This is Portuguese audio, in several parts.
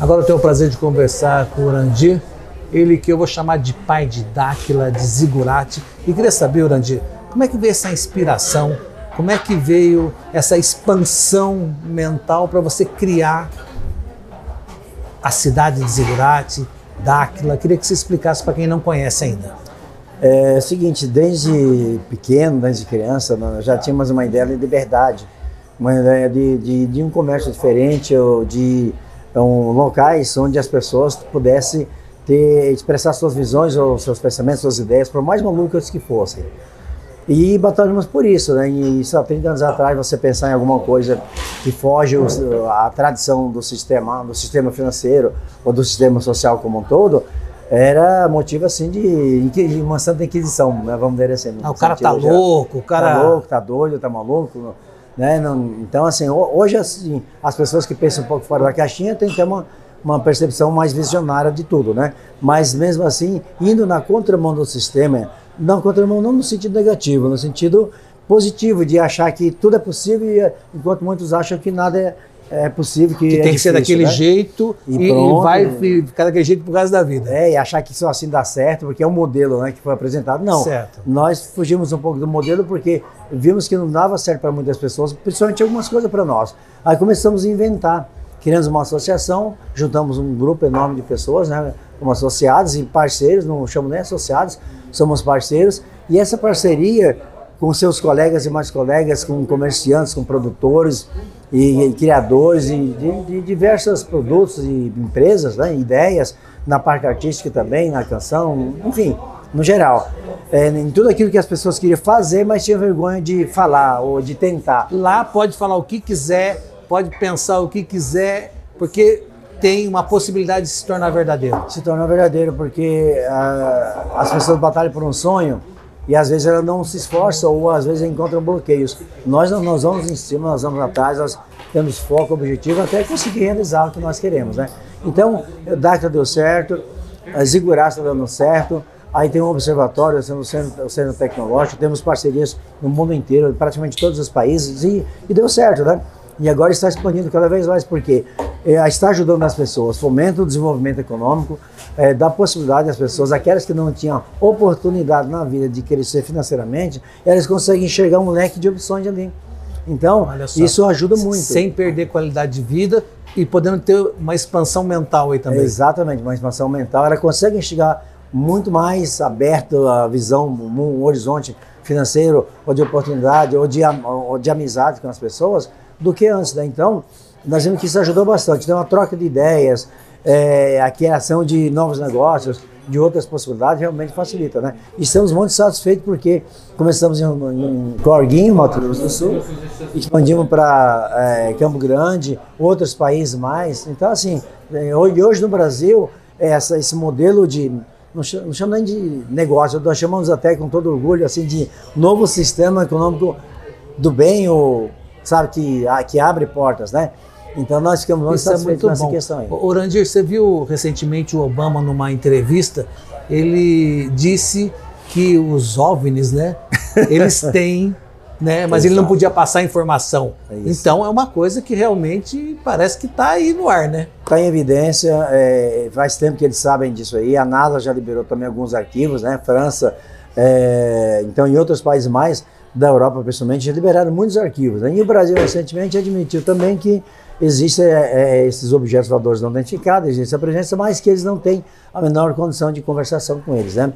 Agora eu tenho o prazer de conversar com o Urandir, ele que eu vou chamar de pai de Dáquila, de Zigurate. E queria saber, Urandir, como é que veio essa inspiração, como é que veio essa expansão mental para você criar a cidade de Zigurate, Dáquila? Queria que você explicasse para quem não conhece ainda. É o seguinte, desde pequeno, desde criança, já tínhamos uma ideia de liberdade, uma ideia de, de, de um comércio diferente, ou de um, locais onde as pessoas pudessem ter, expressar suas visões, ou seus pensamentos, suas ideias, por mais malucas que fossem. E batalhamos por isso, né? E isso há 30 anos atrás, você pensar em alguma coisa que foge à tradição do sistema, do sistema financeiro ou do sistema social como um todo, era motivo assim de, de uma santa inquisição, né? vamos dizer assim. Ah, o cara tá louco, o cara tá louco, tá doido, tá maluco, né? Não, então assim, hoje assim, as pessoas que pensam um pouco fora da caixinha têm que ter uma, uma percepção mais visionária de tudo, né? Mas mesmo assim, indo na contramão do sistema, não contramão não no sentido negativo, no sentido positivo de achar que tudo é possível, enquanto muitos acham que nada é, é possível, que, que é tem que ser daquele né? jeito e, e, e vai ficar daquele jeito por causa da vida. É, e achar que só assim dá certo, porque é um modelo né, que foi apresentado. Não, certo. nós fugimos um pouco do modelo porque vimos que não dava certo para muitas pessoas, principalmente algumas coisas para nós. Aí começamos a inventar. Criamos uma associação, juntamos um grupo enorme de pessoas, né, como associados e parceiros, não chamo nem associados, somos parceiros, e essa parceria com seus colegas e mais colegas, com comerciantes, com produtores e, e criadores e de, de, diversos produtos e empresas, né, ideias, na parte artística também, na canção, enfim, no geral. É, em tudo aquilo que as pessoas queriam fazer, mas tinham vergonha de falar ou de tentar. Lá pode falar o que quiser, pode pensar o que quiser, porque tem uma possibilidade de se tornar verdadeiro. Se tornar verdadeiro, porque uh, as pessoas batalham por um sonho e às vezes ela não se esforça ou às vezes encontram bloqueios. Nós nós vamos em cima, nós vamos atrás, nós temos foco, objetivo até conseguir realizar o que nós queremos, né? Então, o DACA deu certo, a Zigurá está dando certo, aí tem um observatório, o centro, tecnológico, temos parcerias no mundo inteiro, praticamente todos os países e, e deu certo, né? E agora está expandindo cada vez mais, porque é, está ajudando as pessoas, fomenta o desenvolvimento econômico, é, dá possibilidade às pessoas, aquelas que não tinham oportunidade na vida de crescer financeiramente, elas conseguem enxergar um leque de opções ali. Então, isso ajuda muito. Sem perder qualidade de vida e podendo ter uma expansão mental aí também. exatamente, uma expansão mental. Ela consegue enxergar muito mais aberto a visão, um horizonte financeiro, ou de oportunidade, ou de, ou de amizade com as pessoas, do que antes. Né? Então, nós vimos que isso ajudou bastante. Tem uma troca de ideias, é, a criação de novos negócios, de outras possibilidades, realmente facilita. Né? Estamos muito satisfeitos porque começamos em, em Corguinho, Mato Grosso do Sul, expandimos para é, Campo Grande, outros países mais. Então, assim, é, hoje, hoje no Brasil, essa, esse modelo de não chamamos nem de negócio, nós chamamos até com todo orgulho assim de novo sistema econômico do bem ou sabe, que, que abre portas, né? Então nós ficamos muito Isso é muito nessa bom. questão aí. Orandir, você viu recentemente o Obama numa entrevista, ele disse que os OVNIs, né, eles têm, né, mas ele não podia passar informação. É então é uma coisa que realmente parece que está aí no ar, né? Está em evidência, é, faz tempo que eles sabem disso aí, a NASA já liberou também alguns arquivos, né, França, é, então em outros países mais, da Europa, principalmente, já liberaram muitos arquivos. Né? E o Brasil, recentemente, admitiu também que existem é, é, esses objetos voadores não identificados, existe a presença, mas que eles não têm a menor condição de conversação com eles. Né?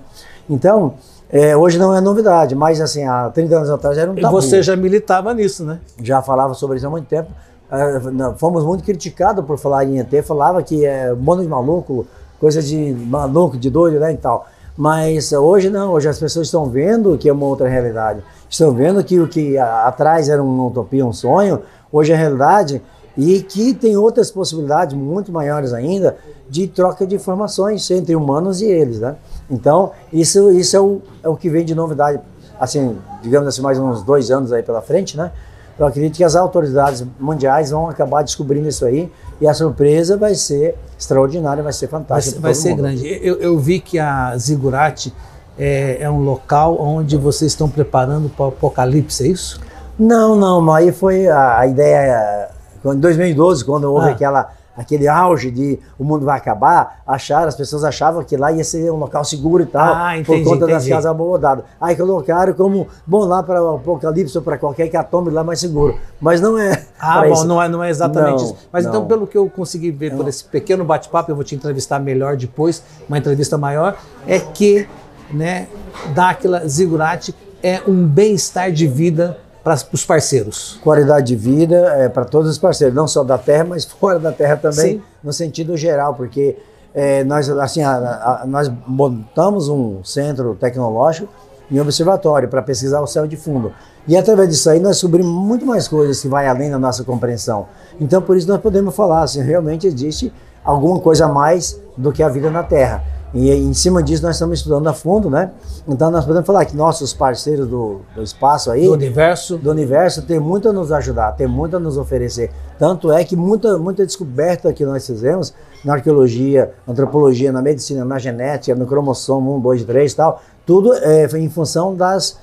Então, é, hoje não é novidade, mas assim, há 30 anos atrás era um tabu. E você já militava nisso, né? Já falava sobre isso há muito tempo. É, fomos muito criticados por falar em ET, falava que é bando de maluco, coisa de maluco, de doido, né, e tal. Mas hoje não, hoje as pessoas estão vendo que é uma outra realidade estão vendo que o que atrás era uma utopia, um sonho, hoje é realidade e que tem outras possibilidades muito maiores ainda de troca de informações entre humanos e eles, né? Então, isso, isso é, o, é o que vem de novidade, assim, digamos assim, mais uns dois anos aí pela frente, né? Eu acredito que as autoridades mundiais vão acabar descobrindo isso aí e a surpresa vai ser extraordinária, vai ser fantástica. Vai, vai ser mundo. grande. Eu, eu, vi que a Zigurati é, é um local onde vocês estão preparando para o apocalipse, é isso? Não, não, aí foi a, a ideia, em 2012, quando houve ah. aquela, aquele auge de o mundo vai acabar, acharam, as pessoas achavam que lá ia ser um local seguro e tal, Ah, entendi, por conta das entendi. casas abordadas. Aí colocaram como, bom, lá para o Apocalipse ou para qualquer catome lá mais seguro. Mas não é. Ah, bom, isso. não é, não é exatamente Não, isso. Mas então, não. pelo que eu consegui ver por esse pequeno bate-papo, eu vou te entrevistar melhor depois, uma entrevista maior, é que, né, Dáquila Zigurati é um bem-estar de vida para os parceiros. qualidade de vida é, para todos os parceiros, não só da terra, mas fora da terra também, Sim. no sentido geral, porque é, nós, assim, a- a- nós montamos um centro tecnológico e um observatório para pesquisar o céu de fundo. E através disso aí nós descobrimos muito mais coisas que vai além da nossa compreensão. Então por isso nós podemos falar assim, realmente existe alguma coisa a mais do que a vida na Terra. E em cima disso nós estamos estudando a fundo, né? Então nós podemos falar que nossos parceiros do, do espaço aí, Do universo. do universo tem muito a nos ajudar, tem muito a nos oferecer. Tanto é que muita, muita descoberta que nós fizemos na arqueologia, antropologia, na medicina, na genética, no cromossomo 1, 2, 3 e tal, tudo é foi em função das,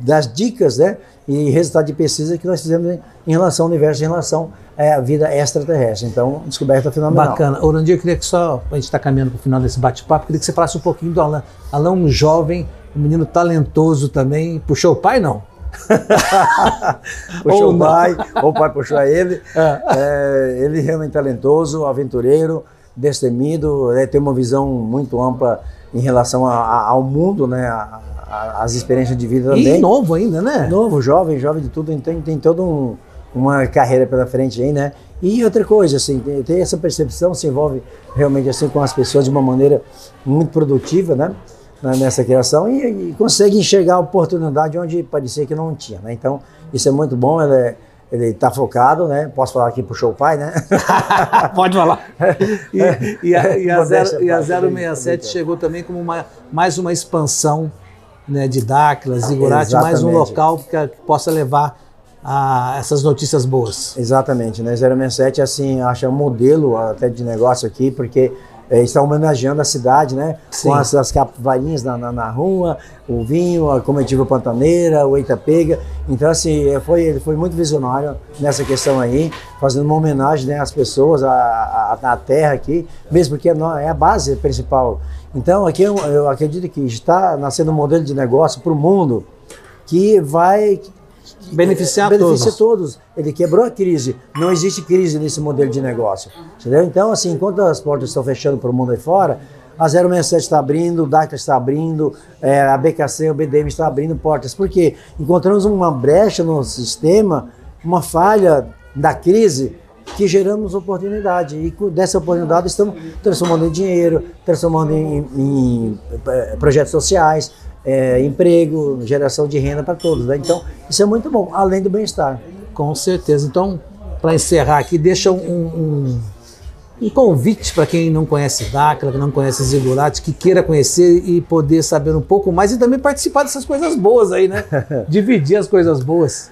das dicas né, e resultado de pesquisa que nós fizemos em, relação ao universo, em relação é, à vida extraterrestre. Então, descoberta fenomenal. Bacana. Orandir, eu queria que só, a gente está caminhando para o final desse bate-papo, queria que você falasse um pouquinho do Alan. Alan, um jovem, um menino talentoso também. Puxou o pai, não? puxou Ou o pai, ou o pai puxou ele. É. É, ele é realmente talentoso, aventureiro, destemido, né, tem uma visão muito ampla em relação a- a- ao mundo, né, a- a- às experiências de vida E também. novo ainda, né? Novo, jovem, jovem de tudo, tem, tem toda um- uma carreira pela frente aí, né? E outra coisa, assim, tem, essa percepção, se envolve realmente assim com as pessoas de uma maneira muito produtiva, né? Nessa criação e, e consegue enxergar a oportunidade onde parecia que não tinha, né? Então, isso é muito bom, ele é- ele está focado, né? Posso falar aqui puxou o pai, né? Pode falar. E, e a, e a, zero, e a à parte, também, 067 também. chegou também como uma, mais uma expansão né, de Dáquila, Zigurati, mais um local que, que possa levar a essas notícias boas. Exatamente, né? 067 assim, acha um modelo até de negócio aqui, porque eh, está homenageando a cidade, né? Sim. Com as, as na, na, na rua, o vinho, a comitiva pantaneira, o Eitapega. Então, assim, eh, foi, ele foi muito visionário nessa questão aí, fazendo uma homenagem né, às pessoas, à, à, à terra aqui, mesmo porque é é a base principal. Então, aqui eu, eu acredito que está nascendo um modelo de negócio para o mundo que vai Beneficiar beneficia todos. todos. Ele quebrou a crise. Não existe crise nesse modelo de negócio. Entendeu? Então, assim, enquanto as portas estão fechando para o mundo aí fora, a 067 está abrindo, o DACA está abrindo, é, a BKC, o BDM está abrindo portas. Por quê? Encontramos uma brecha no sistema, uma falha da crise que geramos oportunidade. E dessa oportunidade estamos transformando em dinheiro, transformando em, em, eh, projetos sociais, eh, emprego, geração de renda para todos. né? Então, isso é muito bom, além do bem-estar. Com certeza. Então, para encerrar aqui, deixa um, um, um convite para quem não conhece Dáquila, que não conhece Zigurati, que queira conhecer e poder saber um pouco mais e também participar dessas coisas boas aí, né? Dividir as coisas boas.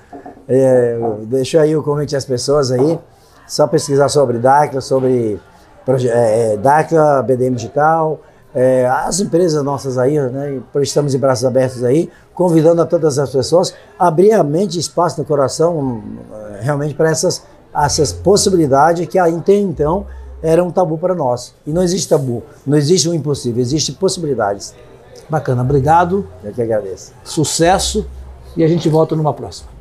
É, deixo aí o convite às pessoas aí, só pesquisar sobre Dáquila, sobre é, é, Dáquila, BDM Digital, é, as empresas nossas aí, né, estamos de braços abertos aí, convidando a todas as pessoas a abrir a mente e espaço no coração é, realmente para essas, essas possibilidades que até então eram um tabu para nós. E não existe tabu, não existe o impossível, existe possibilidades. Bacana, obrigado, Eu que agradeço. sucesso e a gente volta numa próxima.